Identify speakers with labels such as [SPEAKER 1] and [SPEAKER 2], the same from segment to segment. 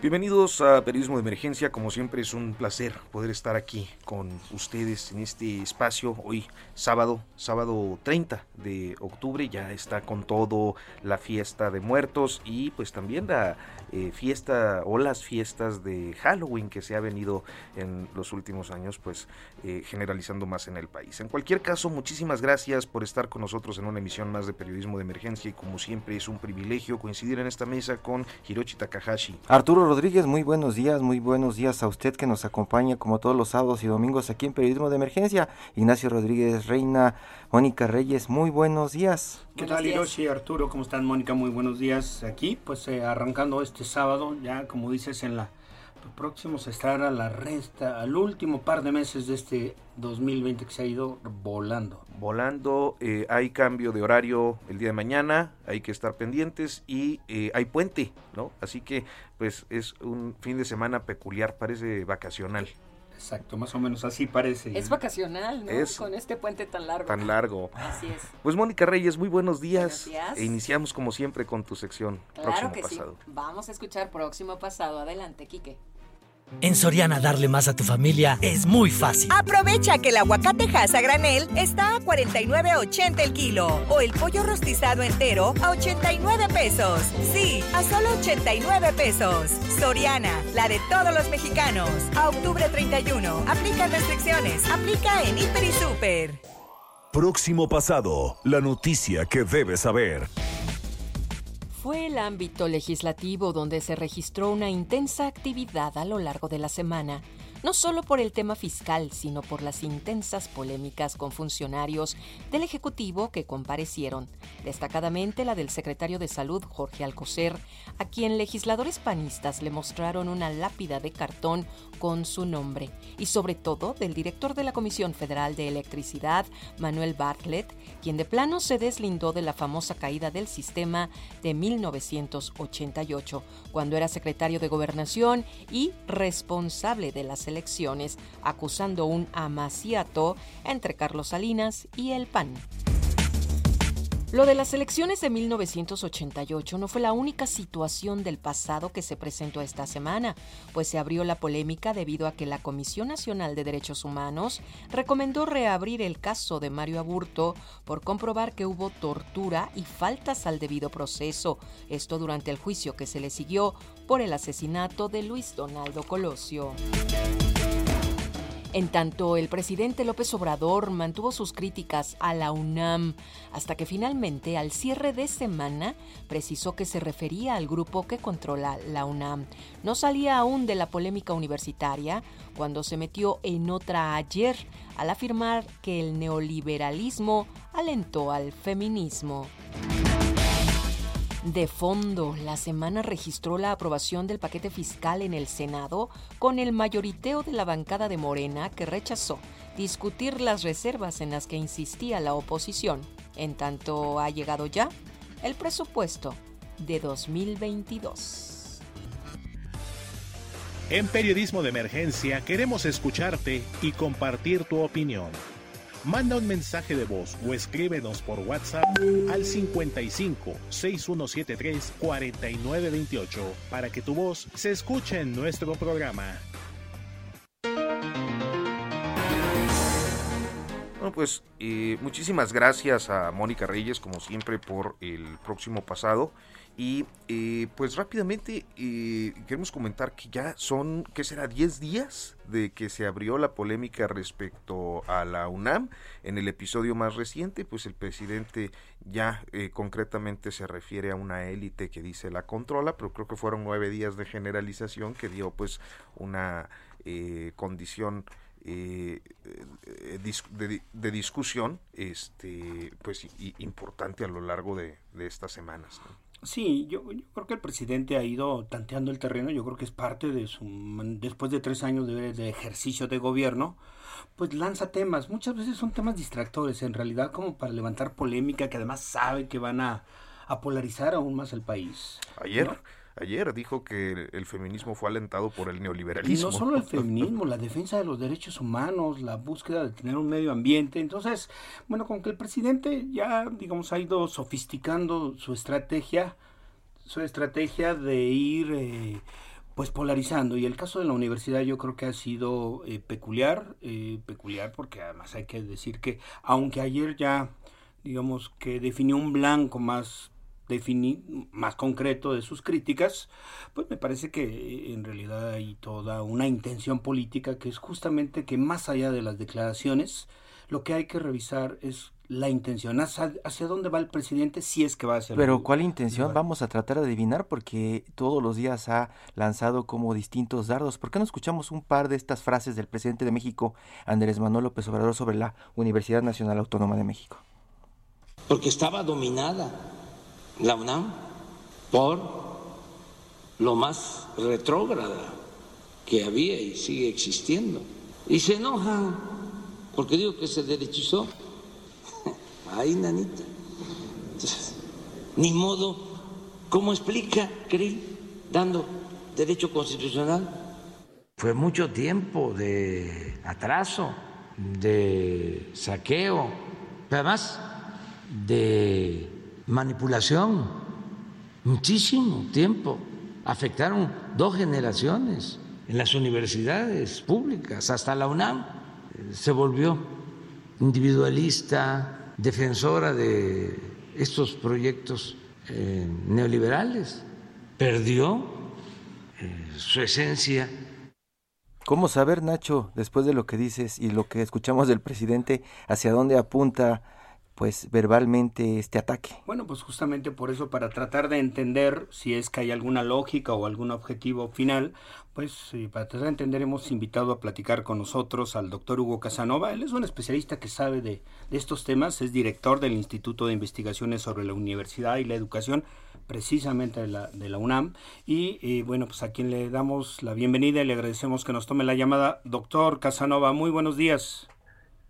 [SPEAKER 1] Bienvenidos a Periodismo de Emergencia, como siempre es un placer poder estar aquí con ustedes en este espacio. Hoy sábado, sábado 30 de octubre, ya está con todo la fiesta de muertos y pues también la eh, fiesta o las fiestas de Halloween que se ha venido en los últimos años pues eh, generalizando más en el país. En cualquier caso, muchísimas gracias por estar con nosotros en una emisión más de Periodismo de Emergencia y como siempre es un privilegio coincidir en esta mesa con Hiroshi Takahashi.
[SPEAKER 2] Arturo Rodríguez, muy buenos días, muy buenos días a usted que nos acompaña como todos los sábados y domingos aquí en Periodismo de Emergencia. Ignacio Rodríguez Reina, Mónica Reyes, muy buenos días.
[SPEAKER 3] ¿Qué tal Hiroshi, Arturo? ¿Cómo están Mónica? Muy buenos días aquí, pues eh, arrancando este sábado, ya como dices en la próximos a estar a la resta, al último par de meses de este 2020 que se ha ido volando.
[SPEAKER 1] Volando, eh, hay cambio de horario el día de mañana, hay que estar pendientes y eh, hay puente, ¿no? Así que pues es un fin de semana peculiar, parece vacacional.
[SPEAKER 3] Exacto, más o menos así parece.
[SPEAKER 4] Es vacacional, ¿no?
[SPEAKER 1] Es
[SPEAKER 4] Con este puente tan largo.
[SPEAKER 1] Tan largo.
[SPEAKER 4] Así es.
[SPEAKER 1] Pues Mónica Reyes, muy buenos días.
[SPEAKER 4] Días.
[SPEAKER 1] E iniciamos como siempre con tu sección.
[SPEAKER 4] Claro
[SPEAKER 1] próximo
[SPEAKER 4] que
[SPEAKER 1] pasado.
[SPEAKER 4] sí. Vamos a escuchar próximo pasado. Adelante, Quique.
[SPEAKER 5] En Soriana darle más a tu familia es muy fácil.
[SPEAKER 6] Aprovecha que el aguacate Hass a granel está a 49.80 el kilo o el pollo rostizado entero a 89 pesos. Sí, a solo 89 pesos. Soriana, la de todos los mexicanos. A octubre 31. Aplica restricciones. Aplica en Hiper y Super.
[SPEAKER 7] Próximo pasado, la noticia que debes saber.
[SPEAKER 4] Fue el ámbito legislativo donde se registró una intensa actividad a lo largo de la semana, no solo por el tema fiscal, sino por las intensas polémicas con funcionarios del Ejecutivo que comparecieron, destacadamente la del secretario de Salud, Jorge Alcocer, a quien legisladores panistas le mostraron una lápida de cartón con su nombre, y sobre todo del director de la Comisión Federal de Electricidad, Manuel Bartlett, quien de plano se deslindó de la famosa caída del sistema de 1988, cuando era secretario de Gobernación y responsable de las elecciones, acusando un amaciato entre Carlos Salinas y el PAN. Lo de las elecciones de 1988 no fue la única situación del pasado que se presentó esta semana, pues se abrió la polémica debido a que la Comisión Nacional de Derechos Humanos recomendó reabrir el caso de Mario Aburto por comprobar que hubo tortura y faltas al debido proceso, esto durante el juicio que se le siguió por el asesinato de Luis Donaldo Colosio. En tanto, el presidente López Obrador mantuvo sus críticas a la UNAM hasta que finalmente, al cierre de semana, precisó que se refería al grupo que controla la UNAM. No salía aún de la polémica universitaria cuando se metió en otra ayer al afirmar que el neoliberalismo alentó al feminismo. De fondo, la semana registró la aprobación del paquete fiscal en el Senado con el mayoriteo de la bancada de Morena que rechazó discutir las reservas en las que insistía la oposición. En tanto, ha llegado ya el presupuesto de 2022.
[SPEAKER 8] En Periodismo de Emergencia queremos escucharte y compartir tu opinión. Manda un mensaje de voz o escríbenos por WhatsApp al 55 6173 4928 para que tu voz se escuche en nuestro programa.
[SPEAKER 1] Bueno, pues eh, muchísimas gracias a Mónica Reyes, como siempre, por el próximo pasado. Y eh, pues rápidamente eh, queremos comentar que ya son, ¿qué será? 10 días de que se abrió la polémica respecto a la UNAM. En el episodio más reciente, pues el presidente ya eh, concretamente se refiere a una élite que dice la controla, pero creo que fueron nueve días de generalización que dio pues una condición de, discusión este pues importante a lo largo de, estas semanas
[SPEAKER 3] Sí, yo, creo que el presidente ha ido tanteando el terreno, yo creo que es parte de su, después de tres años de, ejercicio de gobierno, pues lanza temas, muchas veces son temas distractores, en realidad como para levantar polémica, que además sabe que van a, polarizar aún más el país.
[SPEAKER 1] Ayer, ayer dijo que el feminismo fue alentado por el neoliberalismo.
[SPEAKER 3] Y no solo el feminismo, la defensa de los derechos humanos, la búsqueda de tener un medio ambiente. Entonces, bueno, con que el presidente ya, digamos, ha ido sofisticando su estrategia, su estrategia de ir... Eh, pues polarizando y el caso de la universidad yo creo que ha sido eh, peculiar eh, peculiar porque además hay que decir que aunque ayer ya digamos que definió un blanco más definir más concreto de sus críticas, pues me parece que eh, en realidad hay toda una intención política que es justamente que más allá de las declaraciones, lo que hay que revisar es la intención, hacia, dónde va el presidente si es que va hacia
[SPEAKER 2] Pero ¿cuál intención? Vamos a tratar de adivinar porque todos los días ha lanzado como distintos dardos. ¿Por qué no escuchamos un par de estas frases del presidente de México, Andrés Manuel López Obrador, sobre la Universidad Nacional Autónoma de México?
[SPEAKER 9] Porque estaba dominada la UNAM por lo más retrógrada que había y sigue existiendo. Y se enojan porque digo que se derechizó. Ay, nanita. Ni modo, ¿cómo explica, Cri, dando derecho constitucional? Fue mucho tiempo de atraso, de saqueo, además de manipulación, muchísimo tiempo. Afectaron dos generaciones en las universidades públicas, hasta la UNAM se volvió individualista, defensora de estos proyectos eh, neoliberales, perdió eh, su esencia.
[SPEAKER 2] ¿Cómo saber, Nacho, después de lo que dices y lo que escuchamos del presidente, hacia dónde apunta pues verbalmente este ataque.
[SPEAKER 3] Bueno, pues justamente por eso, para tratar de entender si es que hay alguna lógica o algún objetivo final, pues para tratar de entender hemos invitado a platicar con nosotros al doctor Hugo Casanova. Él es un especialista que sabe de, estos temas, es director del Instituto de Investigaciones sobre la Universidad y la Educación, precisamente de la, de la UNAM. Y eh, bueno, pues a quien le damos la bienvenida y le agradecemos que nos tome la llamada. Doctor Casanova, muy buenos días.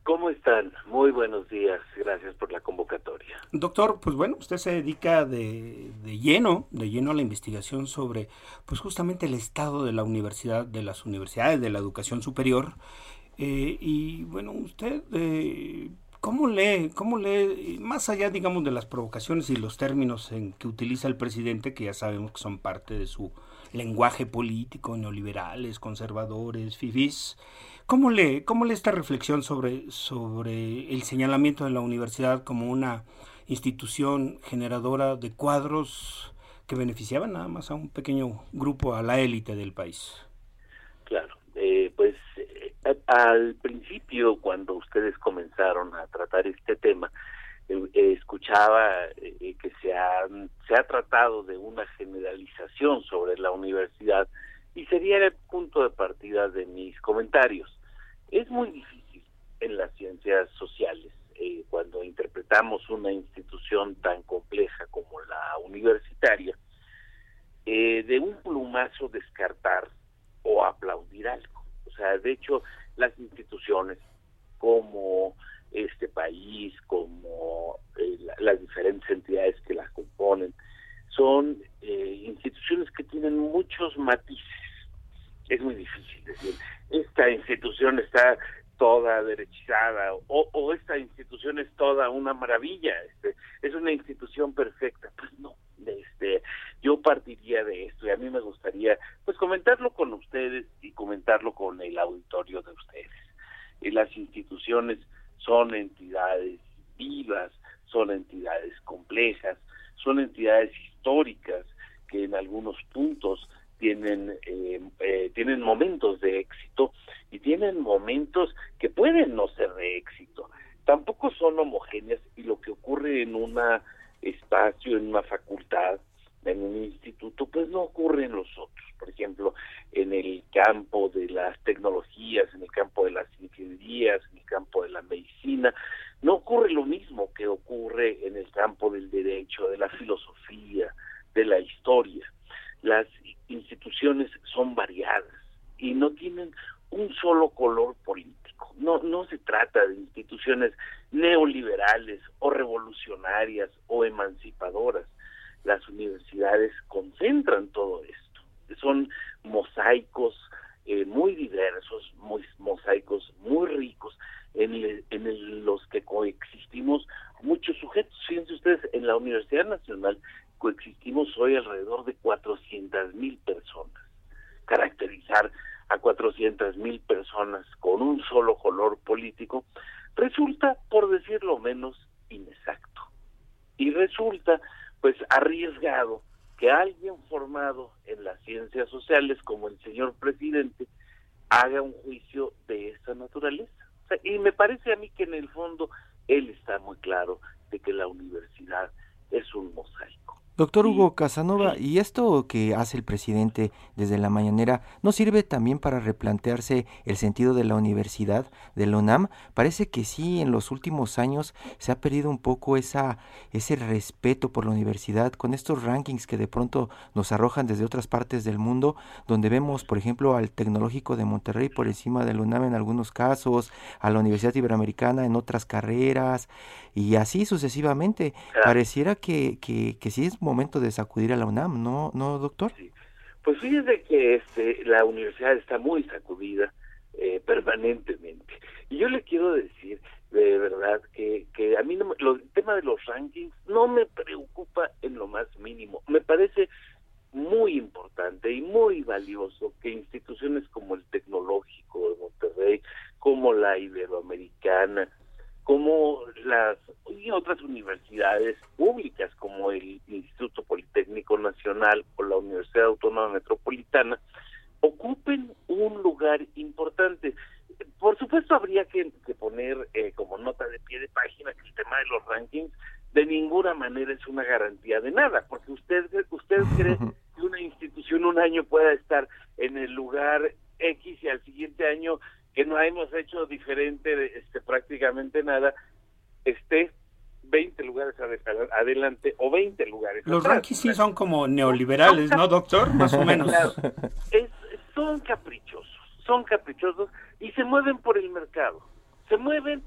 [SPEAKER 10] ¿Cómo están? Muy buenos días. Gracias por la convocatoria.
[SPEAKER 3] Doctor, pues bueno, usted se dedica de, lleno, de lleno a la investigación sobre, pues justamente el estado de la universidad, de las universidades, de la educación superior. Eh, y bueno, usted, eh, ¿cómo lee, cómo lee, más allá, digamos, de las provocaciones y los términos en que utiliza el presidente, que ya sabemos que son parte de su lenguaje político, neoliberales, conservadores, fifís, ¿Cómo lee, cómo lee esta reflexión sobre, sobre el señalamiento de la universidad como una institución generadora de cuadros que beneficiaban nada más a un pequeño grupo, a la élite del país?
[SPEAKER 10] Claro, eh, pues eh, al principio, cuando ustedes comenzaron a tratar este tema, escuchaba que se ha, se ha tratado de una generalización sobre la universidad y sería el punto de partida de mis comentarios. Es muy difícil en las ciencias sociales, eh, cuando interpretamos una institución tan compleja como la universitaria, eh, de un plumazo descartar o aplaudir algo. O sea, de hecho, las instituciones como este país, como eh, las diferentes entidades que las componen, son instituciones que tienen muchos matices. Es muy difícil decir, esta institución está toda derechizada o, esta institución es toda una maravilla, este, es una institución perfecta. Pues no, este, yo partiría de esto y a mí me gustaría pues comentarlo con ustedes y comentarlo con el auditorio de ustedes. Y las instituciones son entidades vivas, son entidades complejas, son entidades históricas que en algunos puntos tienen eh, eh, tienen momentos de éxito y tienen momentos que pueden no ser de éxito. Tampoco son homogéneas y lo que ocurre en un espacio en una facultad en un instituto pues no ocurre en los otros por ejemplo en el campo de las tecnologías en el campo de las ingenierías en el campo de la medicina no ocurre lo mismo que ocurre en el campo del derecho de la filosofía de la historia las instituciones son variadas y no tienen un solo color político. No, no se trata de instituciones neoliberales o revolucionarias o emancipadoras. Las universidades concentran todo esto. Son mosaicos eh, muy diversos, muy, mosaicos muy ricos en, en los que coexistimos muchos sujetos. Fíjense ustedes, en la Universidad Nacional coexistimos hoy alrededor de 400 mil personas. Caracterizar a 400 mil personas con un solo color político resulta, por decirlo menos, inexacto. Y resulta, pues, arriesgado que alguien formado en las ciencias sociales, como el señor presidente, haga un juicio de esa naturaleza. y me parece a mí que en el fondo él está muy claro de que la universidad es un mosaico.
[SPEAKER 2] Doctor Hugo Casanova, ¿y esto que hace el presidente desde la mañanera no sirve también para replantearse el sentido de la universidad, de la UNAM? Parece que sí, en los últimos años se ha perdido un poco esa, ese respeto por la universidad con estos rankings que de pronto nos arrojan desde otras partes del mundo, donde vemos, por ejemplo, al Tecnológico de Monterrey por encima de la UNAM en algunos casos, a la Universidad Iberoamericana en otras carreras, y así sucesivamente. Pareciera que, que, que sí es momento de sacudir a la UNAM, ¿no, no doctor? Sí.
[SPEAKER 10] Pues fíjese que este, la universidad está muy sacudida eh, permanentemente. Y yo le quiero decir de verdad que, que a mí no, el tema de los rankings no me preocupa en lo más mínimo. Me parece muy importante y muy valioso que instituciones como el Tecnológico de Monterrey, como la Iberoamericana, como las y otras universidades públicas como el Instituto Politécnico Nacional o la Universidad Autónoma Metropolitana ocupen un lugar importante. Por supuesto habría que, poner eh, como nota de pie de página que el tema de los rankings de ninguna manera es una garantía de nada, porque usted usted cree que una institución un año pueda estar en el lugar X y al siguiente año que no hemos hecho diferente este, prácticamente nada, esté 20 lugares adelante o 20 lugares
[SPEAKER 3] Los rankings sí son como neoliberales, ¿no, doctor? Más o menos.
[SPEAKER 10] son caprichosos, son caprichosos y se mueven por el mercado. Se mueven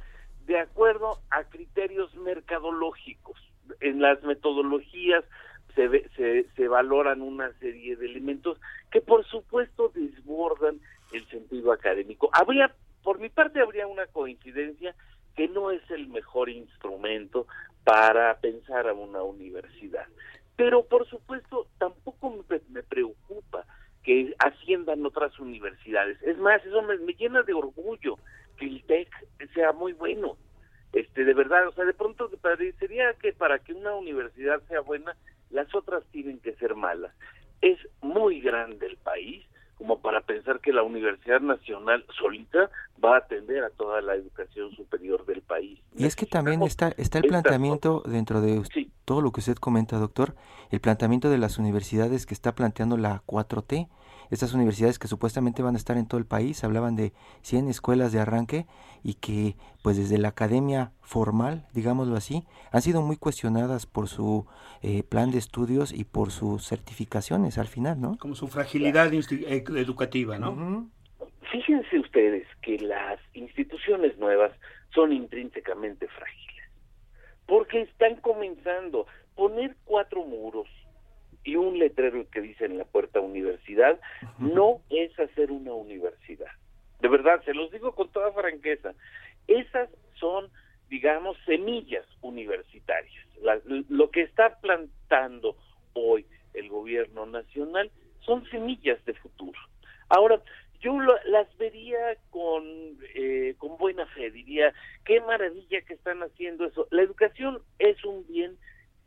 [SPEAKER 10] de acuerdo a criterios mercadológicos. En las metodologías se, se, se valoran una serie de elementos que por supuesto desbordan el sentido académico. Habría, por mi parte, habría una coincidencia que no es el mejor instrumento para pensar a una universidad. Pero, por supuesto, tampoco me, preocupa que asciendan otras universidades. Es más, eso me, llena de orgullo que el TEC sea muy bueno. Este, de verdad, o sea, de pronto parecería que para que una universidad sea buena, las otras tienen que ser malas. Es muy grande el país como para pensar que la Universidad Nacional solita va a atender a toda la educación superior del país.
[SPEAKER 2] Y es que también está, está el planteamiento dentro de todo lo que usted comenta, doctor, el planteamiento de las universidades que está planteando la 4T, estas universidades que supuestamente van a estar en todo el país, hablaban de 100 escuelas de arranque y que pues desde la academia formal, digámoslo así, han sido muy cuestionadas por su eh, plan de estudios y por sus certificaciones al final, ¿no?
[SPEAKER 3] Como su fragilidad eh, educativa, ¿no?
[SPEAKER 10] Fíjense ustedes que las instituciones nuevas son intrínsecamente frágiles, porque están comenzando a poner cuatro muros y un letrero que dice en la puerta universidad, no es hacer una universidad. De verdad, se los digo con toda franqueza. Esas son, digamos, semillas universitarias. lo que está plantando hoy el gobierno nacional son semillas de futuro. Ahora, yo las vería con, eh, con buena fe, diría, qué maravilla que están haciendo eso. La educación es un bien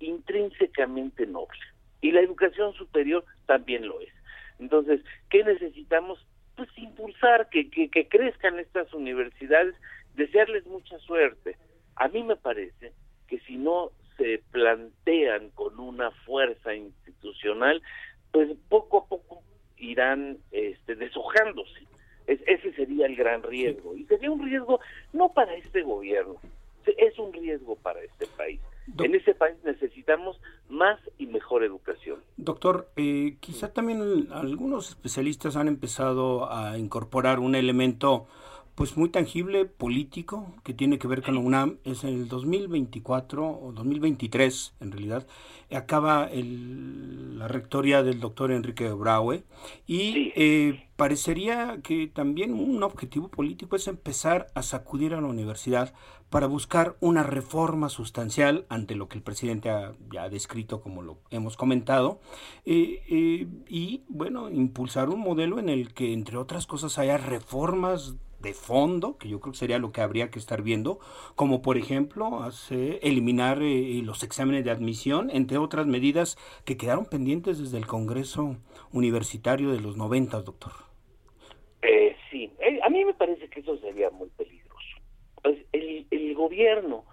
[SPEAKER 10] intrínsecamente noble Y la educación superior también lo es. Entonces, ¿qué necesitamos? Pues impulsar que, que, que crezcan estas universidades, desearles mucha suerte. A mí me parece que si no se plantean con una fuerza institucional, pues poco a poco irán este, deshojándose. ese sería el gran riesgo. Y sería un riesgo no para este gobierno, es un riesgo para este país. En ese país necesitamos más y mejor educación.
[SPEAKER 3] Doctor, eh, quizá también algunos especialistas han empezado a incorporar un elemento pues muy tangible político que tiene que ver con la UNAM. Es en el 2024 o 2023 en realidad acaba el, la rectoría del doctor Enrique Braue. Y eh, parecería que también un objetivo político es empezar a sacudir a la universidad para buscar una reforma sustancial ante lo que el presidente ha, ya ha descrito como lo hemos comentado. Eh, eh, y bueno impulsar un modelo en el que entre otras cosas haya reformas de fondo, que yo creo que sería lo que habría que estar viendo, como por ejemplo hace, eliminar eh, los exámenes de admisión, entre otras medidas que quedaron pendientes desde el Congreso Universitario de los 90, doctor.
[SPEAKER 10] Eh, sí, eh, a mí me parece que eso sería muy peligroso. Pues, el, el gobierno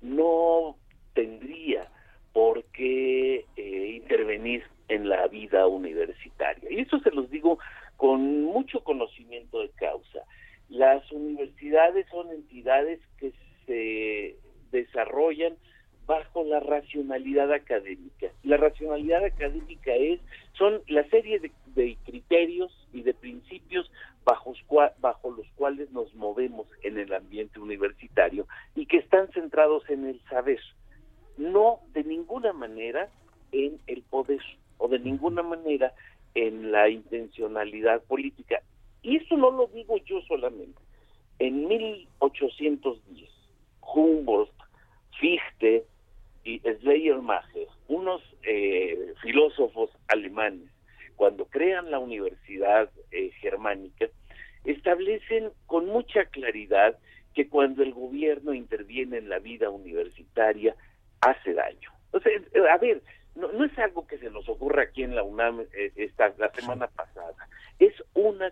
[SPEAKER 10] no tendría por qué intervenir en la vida universitaria. Y eso se los digo con mucho conocimiento de causa. Las universidades son entidades que se desarrollan bajo la racionalidad académica. La racionalidad académica es son la serie de, criterios y de principios bajo, bajo los cuales nos movemos en el ambiente universitario y que están centrados en el saber, no de ninguna manera en el poder o de ninguna manera en la intencionalidad política. Y eso no lo digo yo solamente. En 1810, Humboldt, Fichte y Schleiermacher, unos eh, filósofos alemanes, cuando crean la universidad eh, germánica, establecen con mucha claridad que cuando el gobierno interviene en la vida universitaria, hace daño. O sea, a ver, no, no es algo que se nos ocurra aquí en la UNAM eh, esta, la semana pasada, es una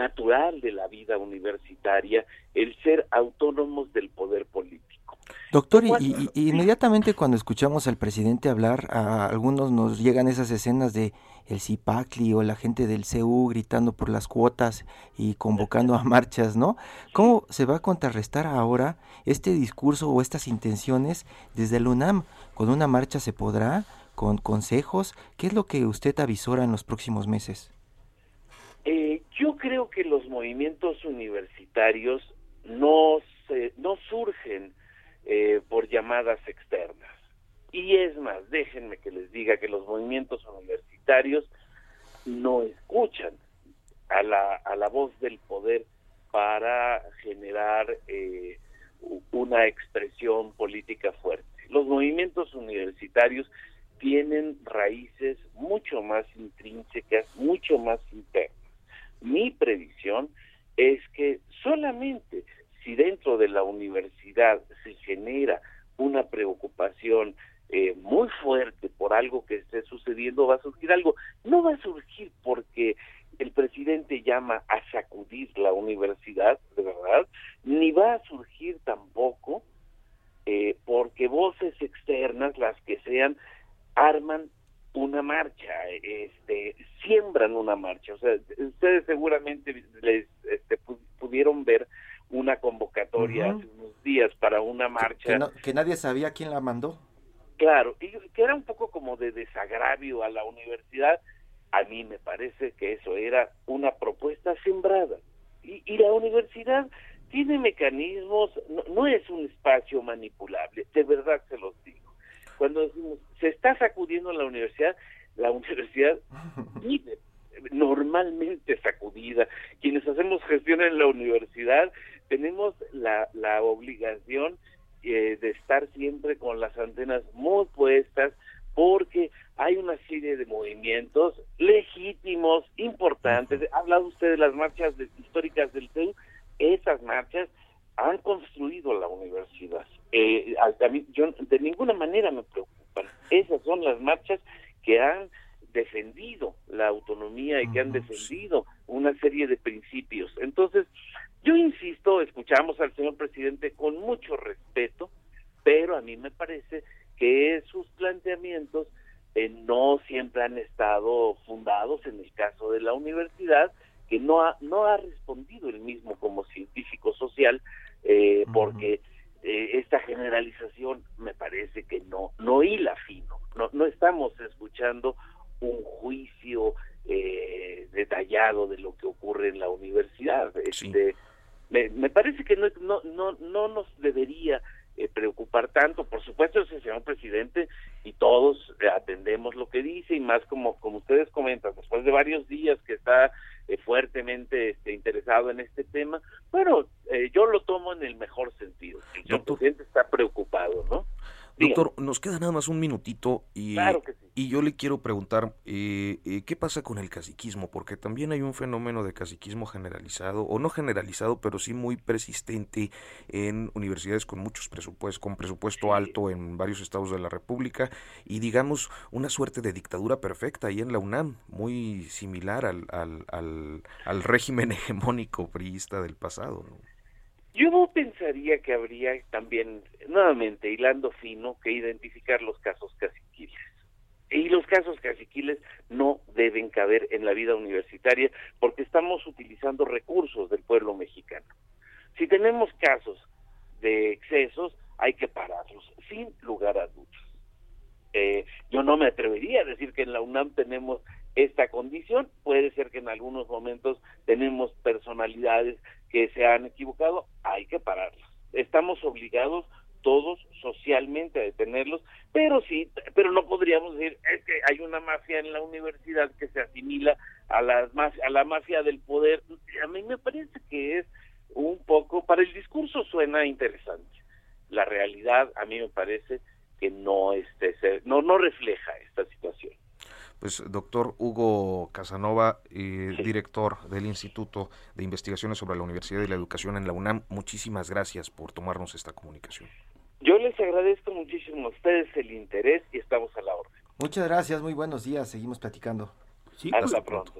[SPEAKER 10] natural de la vida universitaria el ser autónomos del poder político.
[SPEAKER 2] Doctor, y, inmediatamente cuando escuchamos al presidente hablar, a algunos nos llegan esas escenas de el Cipacli o la gente del CEU gritando por las cuotas y convocando a marchas, ¿no? ¿Cómo se va a contrarrestar ahora este discurso o estas intenciones desde el UNAM? ¿Con una marcha se podrá? ¿Con consejos? ¿Qué es lo que usted avisora en los próximos meses?
[SPEAKER 10] Eh, yo creo que los movimientos universitarios no, se, no surgen eh, por llamadas externas. Y es más, déjenme que les diga que los movimientos universitarios no escuchan a la, a la voz del poder para generar eh, una expresión política fuerte. Los movimientos universitarios tienen raíces mucho más intrínsecas, mucho más internas. Mi previsión es que solamente si dentro de la universidad se genera una preocupación eh, muy fuerte por algo que esté sucediendo, va a surgir algo. No va a surgir porque el presidente llama a sacudir la universidad, de verdad, ni va a surgir tampoco eh, porque voces externas, las que sean, arman una marcha, este, siembran una marcha. O sea, ustedes seguramente les este, pudieron ver una convocatoria hace unos días para una marcha.
[SPEAKER 2] Que, nadie sabía quién la mandó.
[SPEAKER 10] Claro, y que era un poco como de desagravio a la universidad. A mí me parece que eso era una propuesta sembrada. Y, y la universidad tiene mecanismos, no, no es un espacio manipulable, de verdad se los digo cuando decimos se está sacudiendo la universidad, la universidad vive normalmente sacudida. Quienes hacemos gestión en la universidad tenemos la, la obligación eh, de estar siempre con las antenas muy puestas porque hay una serie de movimientos legítimos, importantes. Ha hablado usted de las marchas históricas del CEU. Esas marchas han construido la universidad. Eh, yo de ninguna manera me preocupan. Esas son las marchas que han defendido la autonomía y que han defendido una serie de principios. Entonces, yo insisto, escuchamos al señor presidente con mucho respeto, pero a mí me parece que sus planteamientos eh, no siempre han estado fundados en el caso de la universidad, que no ha, no ha respondido el mismo como científico social, eh, porque eh, esta generalización me parece que no, no hila fino, no, no estamos escuchando un juicio detallado de lo que ocurre en la universidad. Este, me, me, parece que no, no, no, no nos debería eh, preocupar tanto. Por supuesto, es el señor presidente y todos eh, atendemos lo que dice y más como, como ustedes comentan, después de varios días que está eh, fuertemente este, interesado en este tema, bueno, yo lo tomo en el mejor sentido. El señor presidente está preocupado, ¿no?
[SPEAKER 1] Doctor, nos queda nada más un minutito y, y yo le quiero preguntar, eh, eh, ¿qué pasa con el caciquismo? Porque también hay un fenómeno de caciquismo generalizado, o no generalizado, pero sí muy persistente en universidades con muchos presupuestos, con presupuesto alto en varios estados de la República, y digamos una suerte de dictadura perfecta ahí en la UNAM, muy similar al, al, al, al régimen hegemónico priista del pasado. ¿no?
[SPEAKER 10] Yo pensaría que habría también, nuevamente, hilando fino, que identificar los casos caciquiles. Y los casos caciquiles no deben caber en la vida universitaria porque estamos utilizando recursos del pueblo mexicano. Si tenemos casos de excesos, hay que pararlos, sin lugar a dudas. Eh, yo no me atrevería a decir que en la UNAM tenemos esta condición. Puede ser que en algunos momentos tenemos personalidades que se han equivocado, hay que pararlos. Estamos obligados todos socialmente a detenerlos, pero sí, pero no podríamos decir es que hay una mafia en la universidad que se asimila a la a la mafia del poder. A mí me parece que es un poco para el discurso suena interesante. La realidad a mí me parece que no este no no refleja esta situación.
[SPEAKER 1] Pues doctor Hugo Casanova, eh, director del Instituto de Investigaciones sobre la Universidad y la Educación en la UNAM, muchísimas gracias por tomarnos esta comunicación.
[SPEAKER 10] Yo les agradezco muchísimo a ustedes el interés y estamos a la orden.
[SPEAKER 2] Muchas gracias, muy buenos días, seguimos platicando.
[SPEAKER 10] Sí, hasta pronto.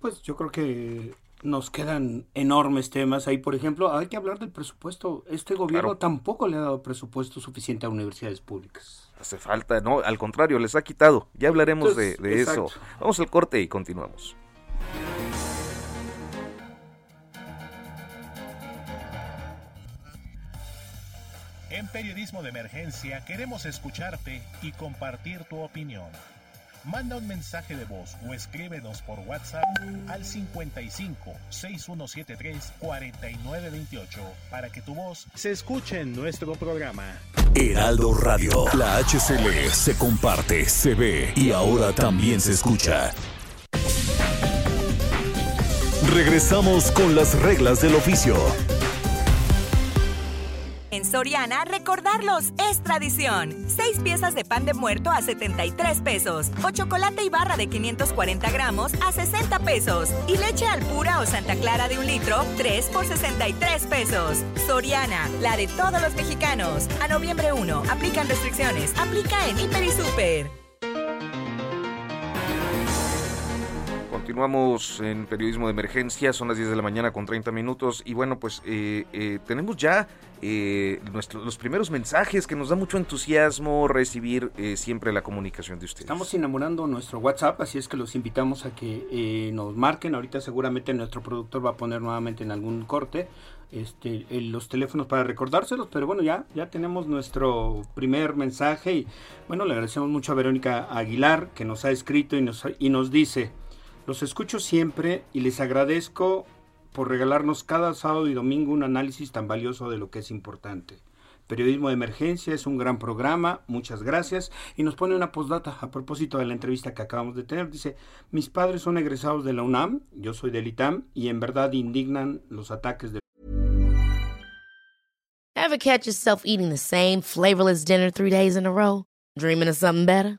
[SPEAKER 3] Pues yo creo que nos quedan enormes temas ahí. Por ejemplo, hay que hablar del presupuesto. Este gobierno tampoco le ha dado presupuesto suficiente a universidades públicas.
[SPEAKER 1] Hace falta, no, al contrario, les ha quitado. Ya hablaremos de, eso. Vamos al corte y continuamos.
[SPEAKER 8] En Periodismo de Emergencia queremos escucharte y compartir tu opinión. Manda un mensaje de voz o escríbenos por WhatsApp al 55 6173 4928 para que tu voz se escuche en nuestro programa.
[SPEAKER 7] Heraldo Radio, la HCL se comparte, se ve y ahora también se escucha. Regresamos con las reglas del oficio.
[SPEAKER 6] En Soriana, recordarlos es tradición. Seis piezas de pan de muerto a 73 pesos. O chocolate y barra de 540 gramos a 60 pesos. Y leche al pura o Santa Clara de un litro, 3 por 63 pesos. Soriana, la de todos los mexicanos. A noviembre 1, aplican restricciones. Aplica en Hiper y Super.
[SPEAKER 1] Continuamos en periodismo de emergencia, son las 10 de la mañana con 30 minutos y bueno, pues eh, eh, tenemos ya eh, los primeros mensajes que nos da mucho entusiasmo recibir siempre la comunicación de ustedes.
[SPEAKER 3] Estamos enamorando nuestro WhatsApp, así es que los invitamos a que nos marquen. Ahorita seguramente nuestro productor va a poner nuevamente en algún corte este, los teléfonos para recordárselos, pero bueno, ya, ya tenemos nuestro primer mensaje y bueno, le agradecemos mucho a Verónica Aguilar que nos ha escrito y nos, y nos dice... Los escucho siempre y les agradezco por regalarnos cada sábado y domingo un análisis tan valioso de lo que es importante. Periodismo de Emergencia es un gran programa, muchas gracias. Y nos pone una postdata a propósito de la entrevista que acabamos de tener. Dice, mis padres son egresados de la UNAM, yo soy del ITAM, y en verdad indignan los ataques de...
[SPEAKER 11] Ever catch yourself eating the same flavorless dinner three days in a row? Dreaming of something better?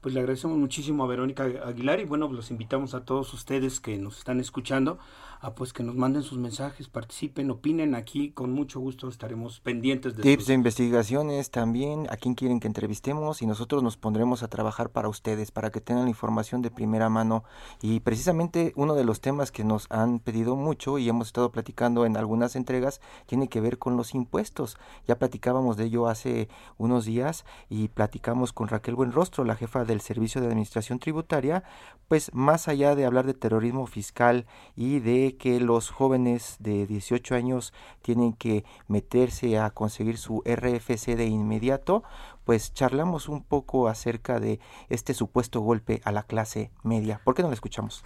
[SPEAKER 3] Pues le agradecemos muchísimo a Verónica Aguilar y bueno, los invitamos a todos ustedes que nos están escuchando a pues que nos manden sus mensajes, participen, opinen. Aquí, con mucho gusto estaremos pendientes de
[SPEAKER 2] tips de investigaciones también, a quién quieren que entrevistemos y nosotros nos pondremos a trabajar para ustedes, para que tengan la información de primera mano. Y precisamente uno de los temas que nos han pedido mucho y hemos estado platicando en algunas entregas tiene que ver con los impuestos. Ya platicábamos de ello hace unos días y platicamos con Raquel Buenrostro, la jefa del Servicio de Administración Tributaria, pues más allá de hablar de terrorismo fiscal y de que los jóvenes de 18 años tienen que meterse a conseguir su RFC de inmediato, pues charlamos un poco acerca de este supuesto golpe a la clase media. ¿Por qué no lo escuchamos?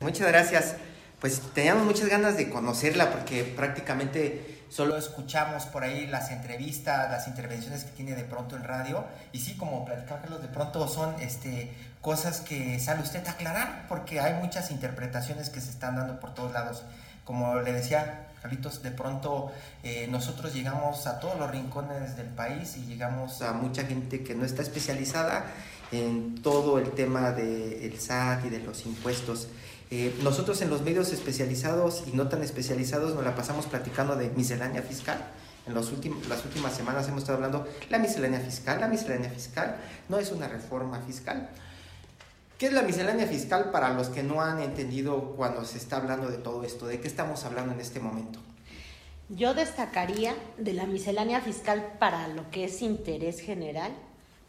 [SPEAKER 12] Muchas gracias. Pues teníamos muchas ganas de conocerla porque prácticamente solo escuchamos por ahí las entrevistas, las intervenciones que tiene de pronto en radio y sí, como platicarlos de pronto son este cosas que sale usted a aclarar, porque hay muchas interpretaciones que se están dando por todos lados. Como le decía Carlitos, de pronto eh, nosotros llegamos a todos los rincones del país y llegamos a mucha gente que no está especializada en todo el tema del SAT y de los impuestos. Eh, nosotros en los medios especializados y no tan especializados nos la pasamos platicando de miscelánea fiscal. En las últimas semanas hemos estado hablando la miscelánea fiscal. La miscelánea fiscal no es una reforma fiscal. ¿Qué es la miscelánea fiscal para los que no han entendido cuando se está hablando de todo esto? ¿De qué estamos hablando en este momento?
[SPEAKER 13] Yo destacaría de la miscelánea fiscal para lo que es interés general,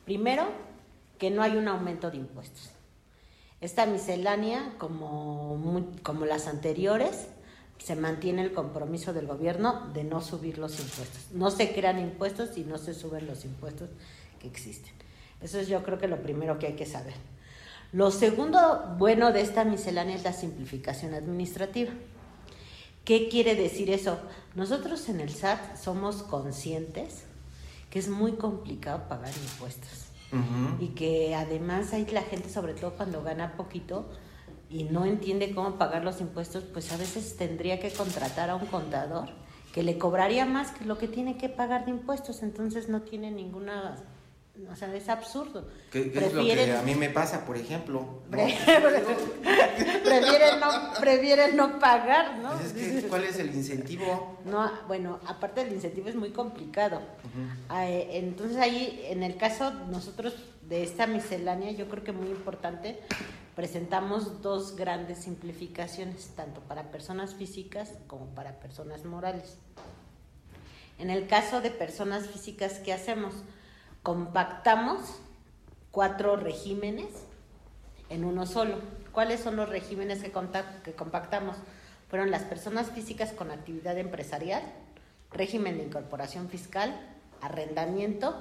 [SPEAKER 13] primero, que no hay un aumento de impuestos. Esta miscelánea, como, como las anteriores, se mantiene el compromiso del gobierno de no subir los impuestos. No se crean impuestos y no se suben los impuestos que existen. Eso es yo creo que lo primero que hay que saber. Lo segundo bueno de esta miscelánea es la simplificación administrativa. ¿Qué quiere decir eso? Nosotros en el SAT somos conscientes que es muy complicado pagar impuestos y que además hay la gente, sobre todo cuando gana poquito y no entiende cómo pagar los impuestos, pues a veces tendría que contratar a un contador que le cobraría más que lo que tiene que pagar de impuestos, entonces no tiene ninguna o sea, es absurdo.
[SPEAKER 12] ¿Qué, es lo que a mí me pasa, por ejemplo?
[SPEAKER 13] prefieren, no, pagar, ¿no?
[SPEAKER 12] Pues es que, ¿Cuál es el incentivo?
[SPEAKER 13] No, bueno, aparte del incentivo es muy complicado. Ah, eh, entonces ahí, en el caso nosotros de esta miscelánea, yo creo que muy importante, presentamos dos grandes simplificaciones, tanto para personas físicas como para personas morales. En el caso de personas físicas, ¿qué hacemos? Compactamos cuatro regímenes en uno solo. ¿Cuáles son los regímenes que, compactamos? Fueron las personas físicas con actividad empresarial, régimen de incorporación fiscal, arrendamiento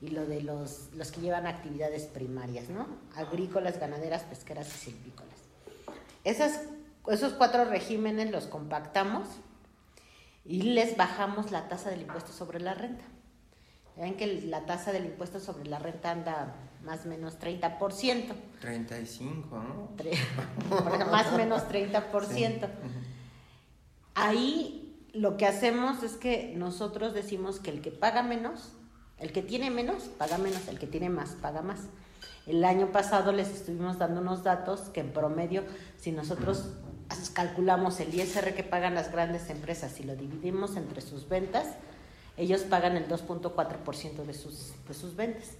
[SPEAKER 13] y lo de los, los que llevan actividades primarias, ¿no? Agrícolas, ganaderas, pesqueras y silvícolas. Esos cuatro regímenes los compactamos y les bajamos la tasa del impuesto sobre la renta. Ven que la tasa del impuesto sobre la renta anda más o menos 30%.
[SPEAKER 12] 35, ¿no?
[SPEAKER 13] más o menos 30%. Ahí lo que hacemos es que nosotros decimos que el que paga menos, el que tiene menos, paga menos, el que tiene más, paga más. El año pasado les estuvimos dando unos datos que en promedio, si nosotros calculamos el ISR que pagan las grandes empresas y lo dividimos entre sus ventas, ellos pagan el 2.4% de sus, de sus ventas.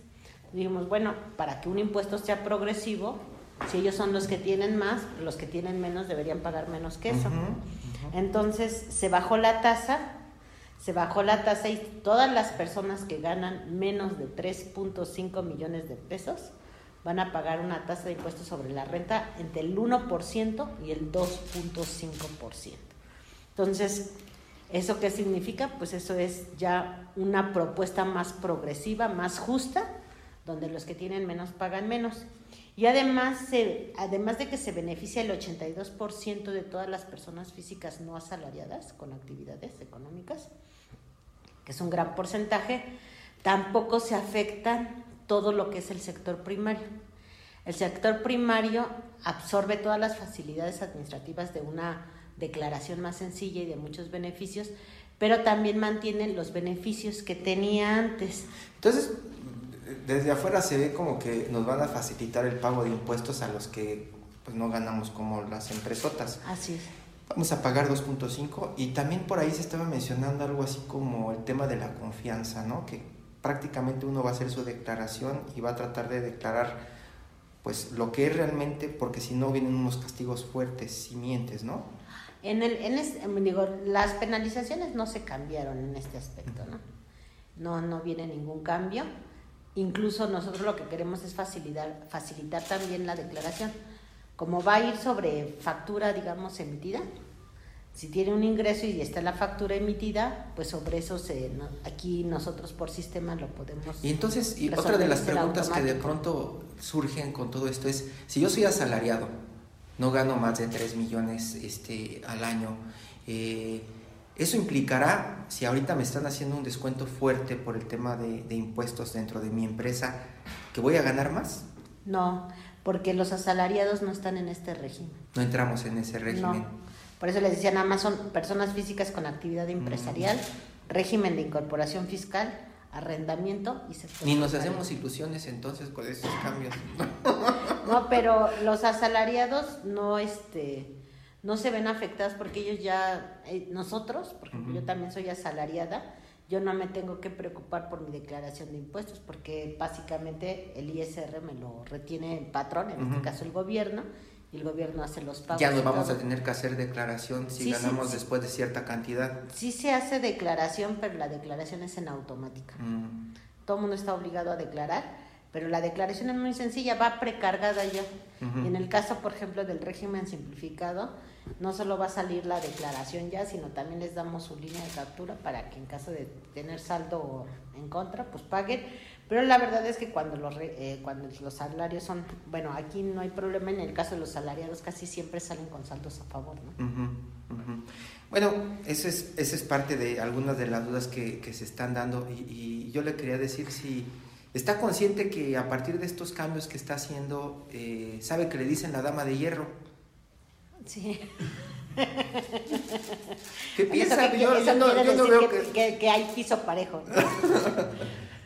[SPEAKER 13] Dijimos, bueno, para que un impuesto sea progresivo, si ellos son los que tienen más, los que tienen menos deberían pagar menos que eso. Entonces se bajó la tasa, se bajó la tasa y todas las personas que ganan menos de 3.5 millones de pesos van a pagar una tasa de impuestos sobre la renta entre el 1% y el 2.5%. Entonces, ¿Eso qué significa? Pues eso es ya una propuesta más progresiva, más justa, donde los que tienen menos pagan menos. Y además, además de que se beneficia el 82% de todas las personas físicas no asalariadas con actividades económicas, que es un gran porcentaje, tampoco se afectan todo lo que es el sector primario. El sector primario absorbe todas las facilidades administrativas de una declaración más sencilla y de muchos beneficios, pero también mantiene los beneficios que tenía antes.
[SPEAKER 2] Entonces, desde afuera se ve como que nos van a facilitar el pago de impuestos a los que pues, no ganamos como las empresotas.
[SPEAKER 13] Así es.
[SPEAKER 2] Vamos a pagar 2.5 y también por ahí se estaba mencionando algo así como el tema de la confianza, ¿no? Que prácticamente uno va a hacer su declaración y va a tratar de declarar pues lo que es realmente, porque si no vienen unos castigos fuertes si mientes, ¿no?
[SPEAKER 13] En el, en digo, las penalizaciones no se cambiaron en este aspecto, ¿no? No, no viene ningún cambio. Incluso nosotros lo que queremos es facilitar, facilitar también la declaración. Como va a ir sobre factura, digamos, emitida, si tiene un ingreso y está la factura emitida, pues sobre eso se, aquí nosotros por sistema lo podemos.
[SPEAKER 2] Y entonces, y otra de las preguntas que de pronto surgen con todo esto es, si yo soy asalariado, no gano más de 3 millones este, al año. Eh, ¿Eso implicará, si ahorita me están haciendo un descuento fuerte por el tema de, impuestos dentro de mi empresa, que voy a ganar más?
[SPEAKER 13] No, porque los asalariados no están en este régimen.
[SPEAKER 2] No entramos en ese régimen.
[SPEAKER 13] No. Por eso les decía, nada más son personas físicas con actividad empresarial, mm. régimen de incorporación fiscal, arrendamiento y sector.
[SPEAKER 2] Ni nos hacemos ilusiones entonces con esos cambios.
[SPEAKER 13] No, pero los asalariados no, este, no se ven afectados porque ellos ya, eh, nosotros, porque yo también soy asalariada, yo no me tengo que preocupar por mi declaración de impuestos porque básicamente el ISR me lo retiene el patrón, en este caso el gobierno, y el gobierno hace los pagos.
[SPEAKER 2] Ya no vamos a tener que hacer declaración si ganamos después de cierta cantidad.
[SPEAKER 13] Sí se hace declaración, pero la declaración es en automática. Mm. Todo el mundo está obligado a declarar pero la declaración es muy sencilla, va precargada ya. Y en el caso, por ejemplo, del régimen simplificado, no solo va a salir la declaración ya, sino también les damos su línea de captura para que en caso de tener saldo en contra, pues paguen. Pero la verdad es que cuando los, eh, cuando los salarios son, bueno, aquí no hay problema, en el caso de los salariados casi siempre salen con saldos a favor, ¿no?
[SPEAKER 2] Bueno, eso es, esa es parte de algunas de las dudas que, que se están dando y, y yo le quería decir si está consciente que a partir de estos cambios que está haciendo, eh, sabe que le dicen la dama de hierro.
[SPEAKER 13] Sí.
[SPEAKER 2] ¿Qué piensa?
[SPEAKER 13] Que, yo, yo, no, yo no, veo que, que... hay piso parejo.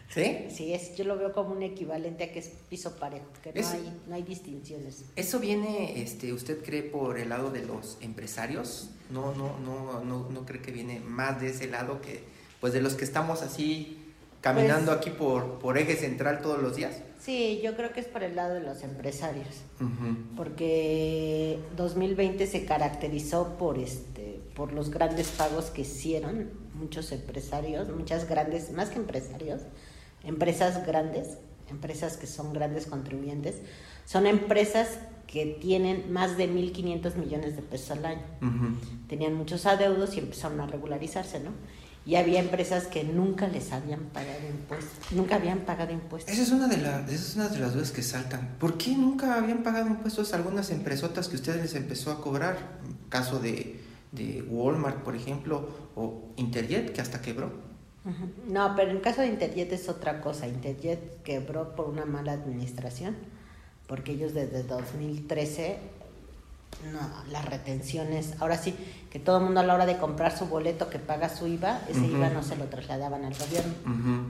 [SPEAKER 2] ¿Sí?
[SPEAKER 13] Sí, es, yo lo veo como un equivalente a que es piso parejo, que no, hay, no hay distinciones.
[SPEAKER 2] ¿Eso viene, este, usted cree, por el lado de los empresarios? ¿No, no, no, no, no cree que viene más de ese lado que, pues de los que estamos así caminando pues aquí por, por eje central todos los días?
[SPEAKER 13] Sí, yo creo que es por el lado de los empresarios, porque 2020 se caracterizó por este, por los grandes pagos que hicieron muchos empresarios, muchas grandes, más que empresarios, empresas grandes, empresas que son grandes contribuyentes, son empresas que tienen más de 1.500 millones de pesos al año. Tenían muchos adeudos y empezaron a regularizarse, ¿no? Y había empresas que nunca les habían pagado impuestos, nunca habían pagado impuestos.
[SPEAKER 2] Esa es una de, esa es una de las dudas que saltan. ¿Por qué nunca habían pagado impuestos algunas empresotas que ustedes les empezó a cobrar? Caso de, de Walmart, por ejemplo, o Interjet, que hasta quebró.
[SPEAKER 13] No, pero en caso de Interjet es otra cosa. Interjet quebró por una mala administración, porque ellos desde 2013 no, las retenciones, ahora sí, que todo el mundo a la hora de comprar su boleto que paga su IVA, ese IVA no se lo trasladaban al gobierno.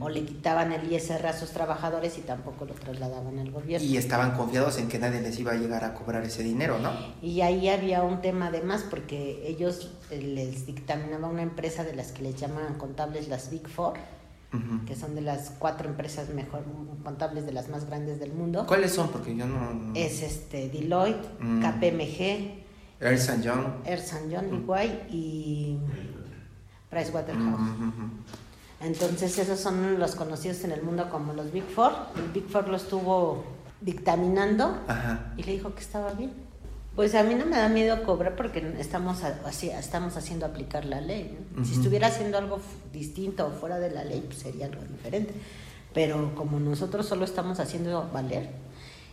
[SPEAKER 13] O le quitaban el ISR a sus trabajadores y tampoco lo trasladaban al gobierno.
[SPEAKER 2] Y estaban confiados en que nadie les iba a llegar a cobrar ese dinero, ¿no?
[SPEAKER 13] Y ahí había un tema de más, porque ellos eh, les dictaminaba una empresa de las que les llaman contables las Big Four que son de las cuatro empresas mejor contables de las más grandes del mundo.
[SPEAKER 2] ¿Cuáles son? Porque yo no...
[SPEAKER 13] Es este Deloitte, mm. KPMG,
[SPEAKER 2] Ernst Young,
[SPEAKER 13] Ernst Young, igual, y Pricewaterhouse. Entonces esos son los conocidos en el mundo como los Big Four. El Big Four lo estuvo dictaminando y le dijo que estaba bien. Pues a mí no me da miedo cobrar porque estamos, así, estamos haciendo aplicar la ley. Si estuviera haciendo algo distinto o fuera de la ley, pues sería algo diferente. Pero como nosotros solo estamos haciendo valer,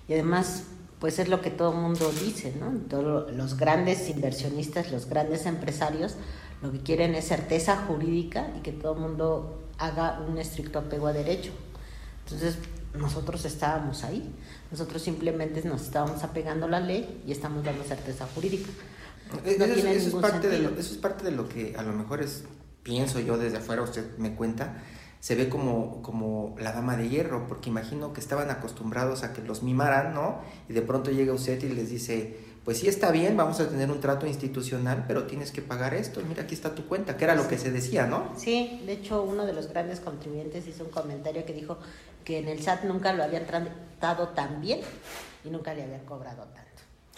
[SPEAKER 13] y además, pues es lo que todo el mundo dice, ¿no? Todos los grandes inversionistas, los grandes empresarios, lo que quieren es certeza jurídica y que todo el mundo haga un estricto apego a derecho. Entonces, nosotros estábamos ahí. Nosotros simplemente nos estábamos apegando a la ley y estamos dando certeza jurídica.
[SPEAKER 2] Eso, es parte de lo, eso es parte de lo que a lo mejor es, pienso yo desde afuera, usted me cuenta, se ve como, como la dama de hierro, porque imagino que estaban acostumbrados a que los mimaran, ¿no? Y de pronto llega usted y les dice, pues sí está bien, vamos a tener un trato institucional, pero tienes que pagar esto, mira, aquí está tu cuenta, que era lo que se decía, ¿no?
[SPEAKER 13] Sí, de hecho uno de los grandes contribuyentes hizo un comentario que dijo que en el SAT nunca lo habían tratado tan bien y nunca le habían cobrado tanto.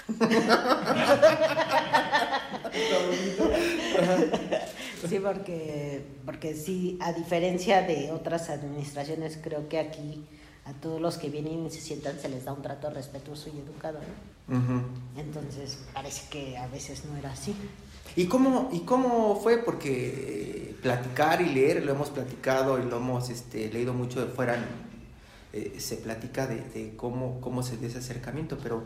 [SPEAKER 13] sí, porque, porque sí, a diferencia de otras administraciones, creo que aquí a todos los que vienen y se sientan se les da un trato respetuoso y educado. Entonces parece que a veces no era así.
[SPEAKER 2] ¿Y cómo, ¿Y cómo fue? Porque platicar y leer, lo hemos platicado y lo hemos este, leído mucho de fuera, eh, se platica de, de, cómo, cómo se dio ese acercamiento, pero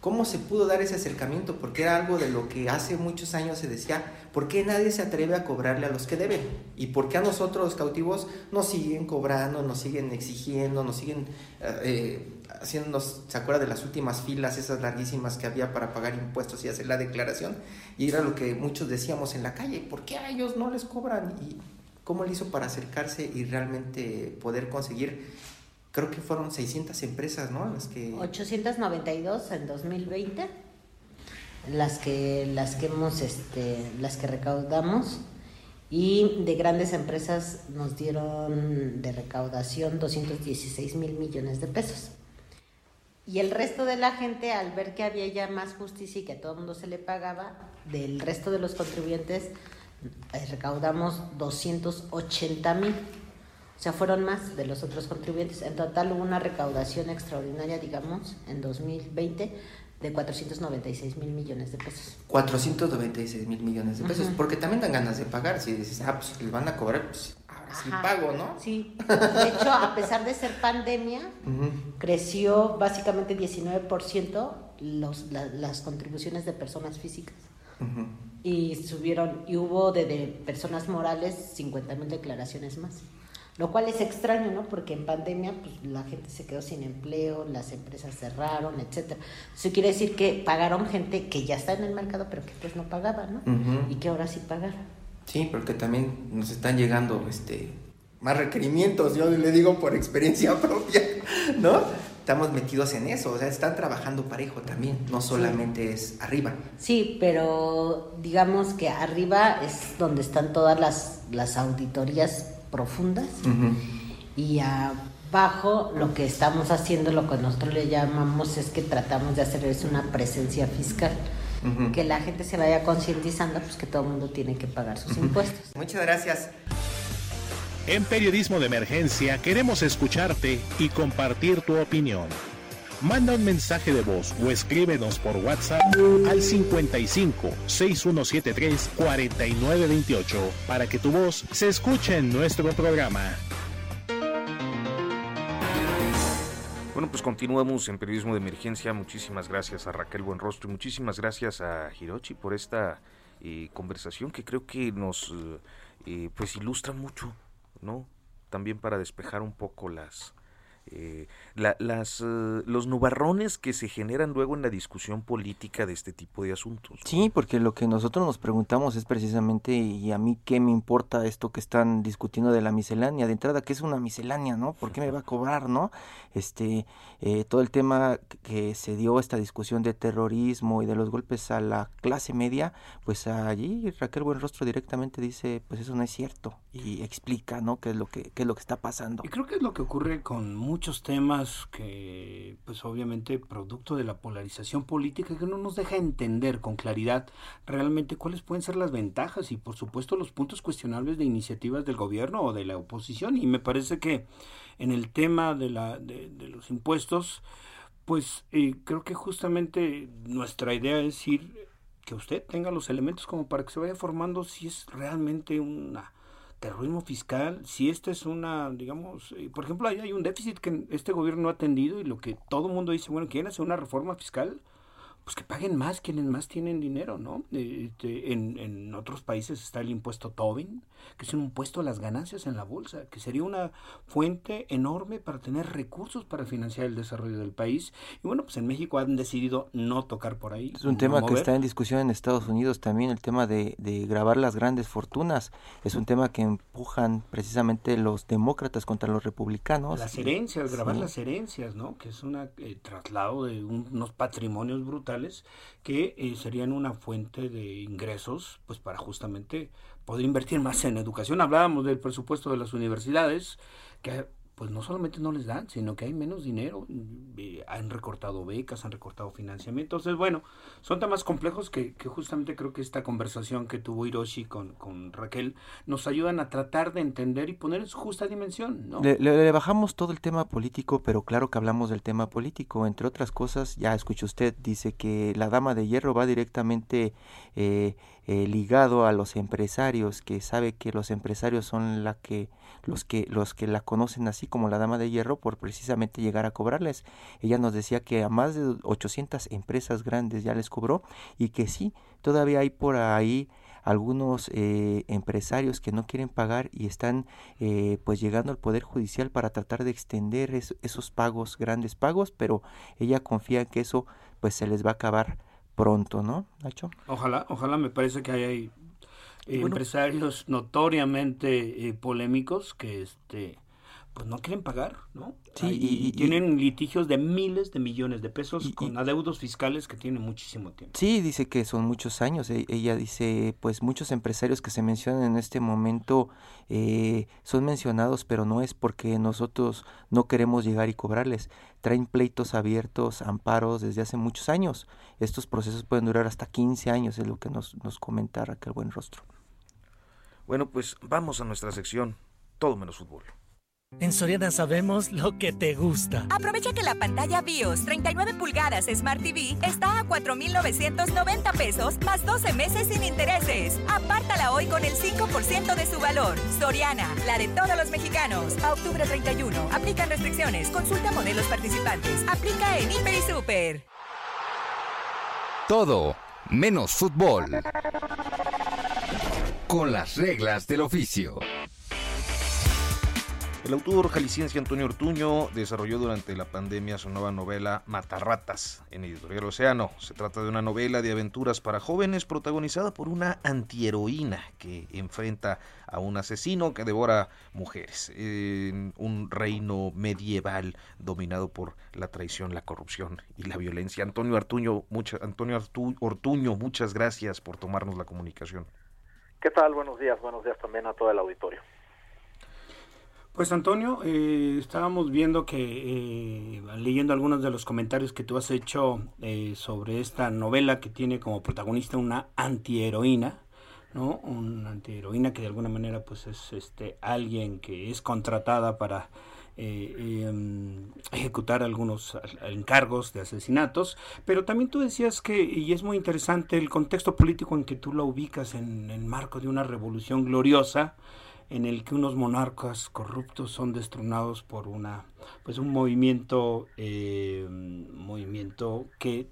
[SPEAKER 2] ¿Cómo se pudo dar ese acercamiento? Porque era algo de lo que hace muchos años se decía, ¿por qué nadie se atreve a cobrarle a los que deben? ¿Y por qué a nosotros los cautivos nos siguen cobrando, nos siguen exigiendo, nos siguen eh, eh haciéndonos, ¿se acuerda de las últimas filas, esas larguísimas que había para pagar impuestos y hacer la declaración? Y era lo que muchos decíamos en la calle, ¿por qué a ellos no les cobran? ¿Y cómo él hizo para acercarse y realmente poder conseguir creo que fueron 600 empresas, ¿no? Las que
[SPEAKER 13] 892 en 2020 las que las que hemos este las que recaudamos y de grandes empresas nos dieron de recaudación 216 mil millones de pesos. Y el resto de la gente, al ver que había ya más justicia y que a todo el mundo se le pagaba, del resto de los contribuyentes eh, recaudamos 280 mil. O sea, fueron más de los otros contribuyentes. En total hubo una recaudación extraordinaria, digamos, en 2020 de 496 mil millones de pesos.
[SPEAKER 2] 496 mil millones de pesos, porque también dan ganas de pagar. Si dices, ah, pues les van a cobrar, pues ahora sí pago, ¿no?
[SPEAKER 13] Sí. De hecho, a pesar de ser pandemia, creció básicamente 19% los, las contribuciones de personas físicas. Y subieron, y hubo de, de personas morales 50 mil declaraciones más. Lo cual es extraño, ¿no? Porque en pandemia pues, la gente se quedó sin empleo, las empresas cerraron, etcétera. Eso quiere decir que pagaron gente que ya está en el mercado, pero que pues no pagaba, ¿no? Y que ahora sí pagaron.
[SPEAKER 2] Sí, porque también nos están llegando este más requerimientos, yo le digo por experiencia propia, ¿no? Estamos metidos en eso, o sea, están trabajando parejo también, no solamente es arriba.
[SPEAKER 13] Sí, pero digamos que arriba es donde están todas las, las auditorías profundas y abajo lo que estamos haciendo, lo que nosotros le llamamos es que tratamos de hacer es una presencia fiscal. Que la gente se vaya concientizando, pues que todo el mundo tiene que pagar sus impuestos.
[SPEAKER 2] Muchas gracias.
[SPEAKER 8] En Periodismo de Emergencia queremos escucharte y compartir tu opinión. Manda un mensaje de voz o escríbenos por WhatsApp al 55 6173 4928 para que tu voz se escuche en nuestro programa.
[SPEAKER 1] Bueno, pues continuamos en Periodismo de Emergencia. Muchísimas gracias a Raquel Buenrostro y muchísimas gracias a Hirochi por esta eh, conversación que creo que nos eh, pues ilustra mucho, ¿no? También para despejar un poco las, eh, las, eh, los nubarrones que se generan luego en la discusión política de este tipo de asuntos.
[SPEAKER 14] Sí, porque lo que nosotros nos preguntamos es precisamente, ¿y a mí qué me importa esto que están discutiendo de la miscelánea? De entrada, ¿qué es una miscelánea, no? ¿Por qué me va a cobrar, no? Este, eh, todo el tema que se dio esta discusión de terrorismo y de los golpes a la clase media, pues allí Raquel Buenrostro directamente dice, pues eso no es cierto y explica, ¿no? ¿Qué es lo que, qué es lo que está pasando?
[SPEAKER 3] Y creo que es lo que ocurre con muchos temas que, pues obviamente, producto de la polarización política, que no nos deja entender con claridad realmente cuáles pueden ser las ventajas y, por supuesto, los puntos cuestionables de iniciativas del gobierno o de la oposición. Y me parece que en el tema de, la, de, los impuestos, pues eh, creo que justamente nuestra idea es ir que usted tenga los elementos como para que se vaya formando si es realmente una terrorismo fiscal, si esta es una, digamos, eh, por ejemplo, hay, hay, un déficit que este gobierno no ha atendido y lo que todo el mundo dice, bueno, ¿quieren hacer una reforma fiscal? Pues que paguen más quienes más tienen dinero, ¿no? Este, en, en, otros países está el impuesto Tobin, que es un impuesto a las ganancias en la bolsa, que sería una fuente enorme para tener recursos para financiar el desarrollo del país. Y bueno, pues en México han decidido no tocar por ahí.
[SPEAKER 2] Es un tema que está en discusión en Estados Unidos también, el tema de, de grabar las grandes fortunas. Es un tema que empujan precisamente los demócratas contra los republicanos.
[SPEAKER 3] Las herencias, grabar las herencias, ¿no? Que es un eh, traslado de unos patrimonios brutales que eh, serían una fuente de ingresos pues para justamente poder invertir más en educación. Hablábamos del presupuesto de las universidades, que pues no solamente no les dan, sino que hay menos dinero, han recortado becas, han recortado financiamiento. Entonces, bueno, son temas complejos que, que justamente creo que esta conversación que tuvo Hiroshi con, con, Raquel nos ayudan a tratar de entender y poner en su justa dimensión. ¿no?
[SPEAKER 2] Le, bajamos todo el tema político, pero claro que hablamos del tema político. Entre otras cosas, ya escucha usted, dice que la dama de hierro va directamente... Eh, eh, ligado a los empresarios, que sabe que los empresarios son la que, los que, los que la conocen así como la dama de hierro por precisamente llegar a cobrarles. Ella nos decía que a más de 800 empresas grandes ya les cobró y que sí, todavía hay por ahí algunos eh, empresarios que no quieren pagar y están eh, pues llegando al poder judicial para tratar de extender esos pagos grandes pagos pero ella confía que eso pues se les va a acabar pronto, ¿no, Nacho?
[SPEAKER 3] Ojalá, ojalá me parece que hay, empresarios notoriamente eh, polémicos que este pues no quieren pagar, ¿no?
[SPEAKER 2] Sí,
[SPEAKER 3] y, tienen litigios de miles de millones de pesos con adeudos fiscales que tienen muchísimo tiempo.
[SPEAKER 2] Sí, dice que son muchos años. E, ella dice, pues muchos empresarios que se mencionan en este momento eh, son mencionados, pero no es porque nosotros no queremos llegar y cobrarles. Traen pleitos abiertos, amparos desde hace muchos años. Estos procesos pueden durar hasta 15 años, es lo que nos, nos comenta Raquel Buenrostro.
[SPEAKER 1] Bueno, pues vamos a nuestra sección, todo menos fútbol.
[SPEAKER 5] En Soriana sabemos lo que te gusta.
[SPEAKER 6] Aprovecha que la pantalla BIOS 39 pulgadas Smart TV está a 4,990 pesos más 12 meses sin intereses. Apártala hoy con el 5% de su valor. Soriana, la de todos los mexicanos. A octubre 31. Aplican restricciones. Consulta modelos participantes. Aplica en Hiper y Super.
[SPEAKER 15] Todo menos fútbol. Con las reglas del oficio.
[SPEAKER 1] El autor jalisciense Antonio Ortuño desarrolló durante la pandemia su nueva novela Matarratas en Editorial Océano. Se trata de una novela de aventuras para jóvenes protagonizada por una antiheroína que enfrenta a un asesino que devora mujeres en un reino medieval dominado por la traición, la corrupción y la violencia. Antonio Ortuño, Antonio Ortuño, muchas gracias por tomarnos la comunicación.
[SPEAKER 16] ¿Qué tal? Buenos días, buenos días también a todo el auditorio.
[SPEAKER 3] Pues Antonio, eh, estábamos viendo que, eh, leyendo algunos de los comentarios que tú has hecho eh, sobre esta novela que tiene como protagonista una antiheroína, ¿no? Una antiheroína que de alguna manera pues es este alguien que es contratada para em, ejecutar algunos encargos de asesinatos, pero también tú decías que, y es muy interesante el contexto político en que tú la ubicas en el marco de una revolución gloriosa, en el que unos monarcas corruptos son destronados por una pues un movimiento eh, movimiento que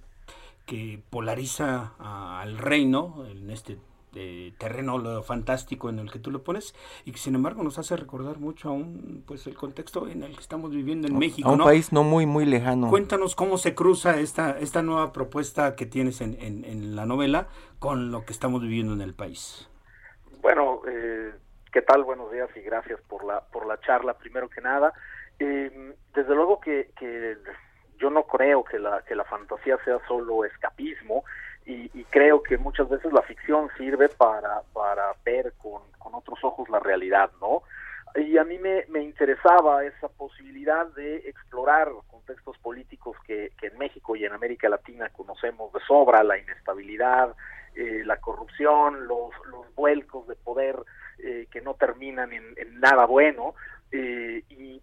[SPEAKER 3] que polariza al reino en este eh, terreno fantástico en el que tú lo pones y que sin embargo nos hace recordar mucho a un pues el contexto en el que estamos viviendo en México
[SPEAKER 2] a un país no muy muy lejano.
[SPEAKER 3] Cuéntanos cómo se cruza esta esta nueva propuesta que tienes en, en, en la novela con lo que estamos viviendo en el país.
[SPEAKER 16] Bueno eh ¿Qué tal? Buenos días y gracias por la, por la charla, primero que nada. Eh, desde luego que, que, yo no creo que la, que la fantasía sea solo escapismo y, creo que muchas veces la ficción sirve para, para ver con, con otros ojos la realidad, ¿no? Y a mí me, me interesaba esa posibilidad de explorar contextos políticos que, que en México y en América Latina conocemos de sobra, la inestabilidad, eh, la corrupción, los, los vuelcos de poder eh, que no terminan en, nada bueno eh, y,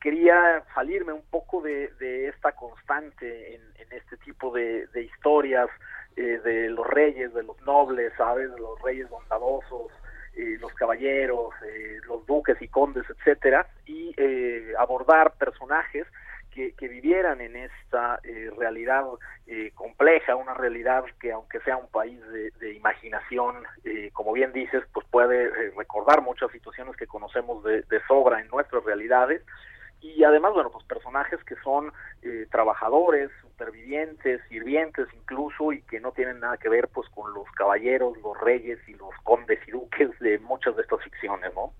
[SPEAKER 16] quería salirme un poco de, esta constante en, este tipo de, historias eh, de los reyes, de los nobles, ¿sabes? De los reyes bondadosos, los caballeros, los duques y condes, etcétera, y abordar personajes que, vivieran en esta eh, realidad eh, compleja, una realidad que aunque sea un país de, imaginación, eh, como bien dices, pues puede recordar muchas situaciones que conocemos de, sobra en nuestras realidades y además, bueno, pues personajes que son trabajadores, supervivientes, sirvientes incluso y que no tienen nada que ver pues con los caballeros, los reyes y los condes y duques de muchas de estas ficciones, ¿no?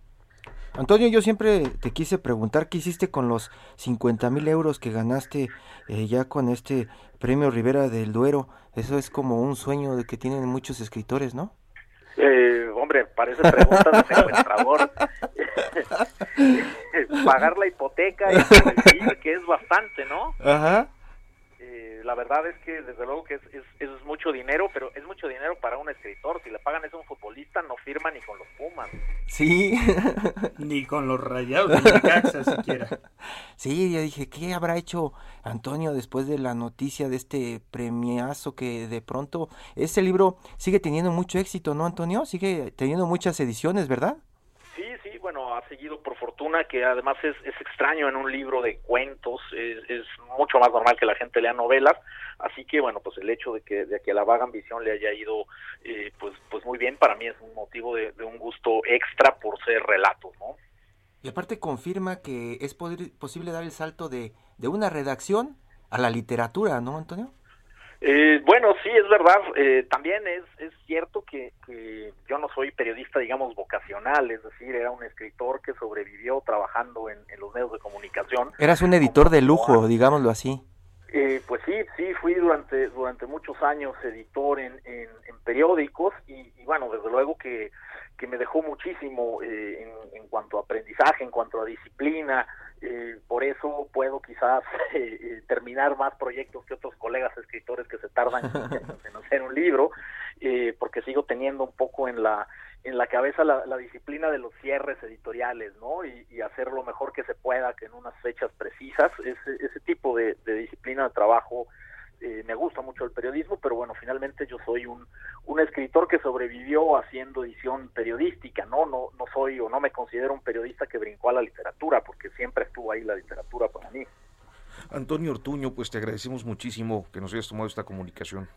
[SPEAKER 2] Antonio, yo siempre te quise preguntar qué hiciste con los 50 mil euros que ganaste eh, ya con este premio Rivera del Duero. Eso es como un sueño de que tienen muchos escritores, ¿no?
[SPEAKER 16] Eh, hombre, parece pregunta de secuestrador. Pagar la hipoteca y que es bastante, ¿no?
[SPEAKER 2] Ajá
[SPEAKER 16] la verdad es que desde luego que es, es, mucho dinero, pero es mucho dinero para un escritor. Si le pagan eso a un futbolista, no firma ni con los Pumas.
[SPEAKER 2] Sí.
[SPEAKER 3] ni con los Rayados de Caxa siquiera.
[SPEAKER 2] Sí, yo dije, ¿qué habrá hecho Antonio después de la noticia de este premiazo que de pronto ese libro sigue teniendo mucho éxito, ¿no, Antonio? Sigue teniendo muchas ediciones, ¿verdad?
[SPEAKER 16] Sí, sí, bueno, ha seguido por fortuna, que además es, es extraño en un libro de cuentos, es, mucho más normal que la gente lea novelas, así que bueno, pues el hecho de que, de que la vaga ambición le haya ido eh, pues, pues muy bien, para mí es un motivo de, un gusto extra por ser relatos, ¿no?
[SPEAKER 2] Y aparte confirma que es posible dar el salto de, de una redacción a la literatura, ¿no, Antonio?
[SPEAKER 16] Eh, bueno, sí, es verdad. Eh, también es, es cierto que, yo no soy periodista, digamos, vocacional, es decir, era un escritor que sobrevivió trabajando en, los medios de comunicación.
[SPEAKER 2] Eras un editor de lujo, digámoslo así.
[SPEAKER 16] Eh, pues sí, sí, fui durante, durante muchos años editor en, en, periódicos y, bueno, desde luego que, que me dejó muchísimo en, en cuanto a aprendizaje, en cuanto a disciplina, eh, por eso puedo quizás eh, eh, terminar más proyectos que otros colegas escritores que se tardan en hacer un libro, porque sigo teniendo un poco en la en la cabeza la, disciplina de los cierres editoriales, ¿no? Y, hacer lo mejor que se pueda, que en unas fechas precisas, ese, ese tipo de, de disciplina de trabajo eh, me gusta mucho el periodismo, pero bueno, finalmente yo soy un, un escritor que sobrevivió haciendo edición periodística, ¿no? ¿no? No soy o no me considero un periodista que brincó a la literatura, porque siempre estuvo ahí la literatura para mí.
[SPEAKER 1] Antonio Ortuño, pues te agradecemos muchísimo que nos hayas tomado esta comunicación.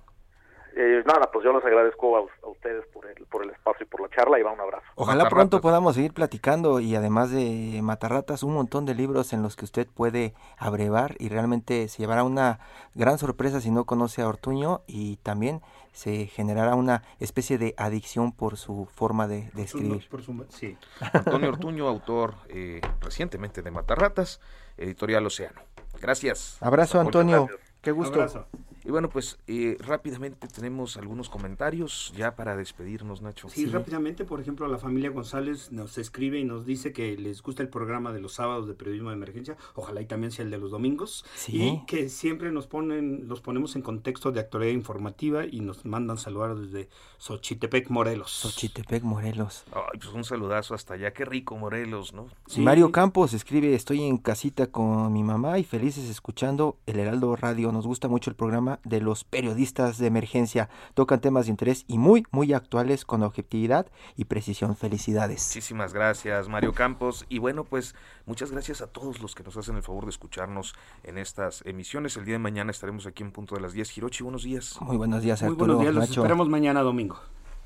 [SPEAKER 16] Eh, nada, pues yo les agradezco a, ustedes por el, por el espacio y por la charla y va un abrazo.
[SPEAKER 2] Ojalá pronto podamos seguir platicando y además de Matarratas, un montón de libros en los que usted puede abrevar y realmente se llevará una gran sorpresa si no conoce a Ortuño y también se generará una especie de adicción por su forma de, escribir.
[SPEAKER 1] sí. Antonio Ortuño, autor eh, recientemente de Matarratas, editorial Océano. Gracias.
[SPEAKER 2] Abrazo, Antonio. Qué gusto.
[SPEAKER 1] Y bueno, pues eh, rápidamente tenemos algunos comentarios ya para despedirnos, Nacho.
[SPEAKER 3] Sí, rápidamente, por ejemplo, la familia González nos escribe y nos dice que les gusta el programa de los sábados de periodismo de emergencia, ojalá y también sea el de los domingos, y que siempre nos ponen, los ponemos en contexto de actualidad informativa y nos mandan saludar desde Xochitepec, Morelos.
[SPEAKER 2] Xochitepec, Morelos.
[SPEAKER 1] Ay, pues un saludazo hasta allá, qué rico Morelos, ¿no?
[SPEAKER 2] Mario Campos escribe, estoy en casita con mi mamá y felices escuchando el Heraldo Radio, nos gusta mucho el programa de los periodistas de emergencia. Tocan temas de interés y muy, muy actuales con objetividad y precisión. Felicidades.
[SPEAKER 1] Muchísimas gracias, Mario Campos. Y bueno, pues muchas gracias a todos los que nos hacen el favor de escucharnos en estas emisiones. El día de mañana estaremos aquí en punto de las 10. Hirochi, buenos días.
[SPEAKER 2] Muy buenos días, Arturo.
[SPEAKER 3] Muy buenos días, los esperamos mañana domingo.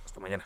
[SPEAKER 1] Hasta mañana.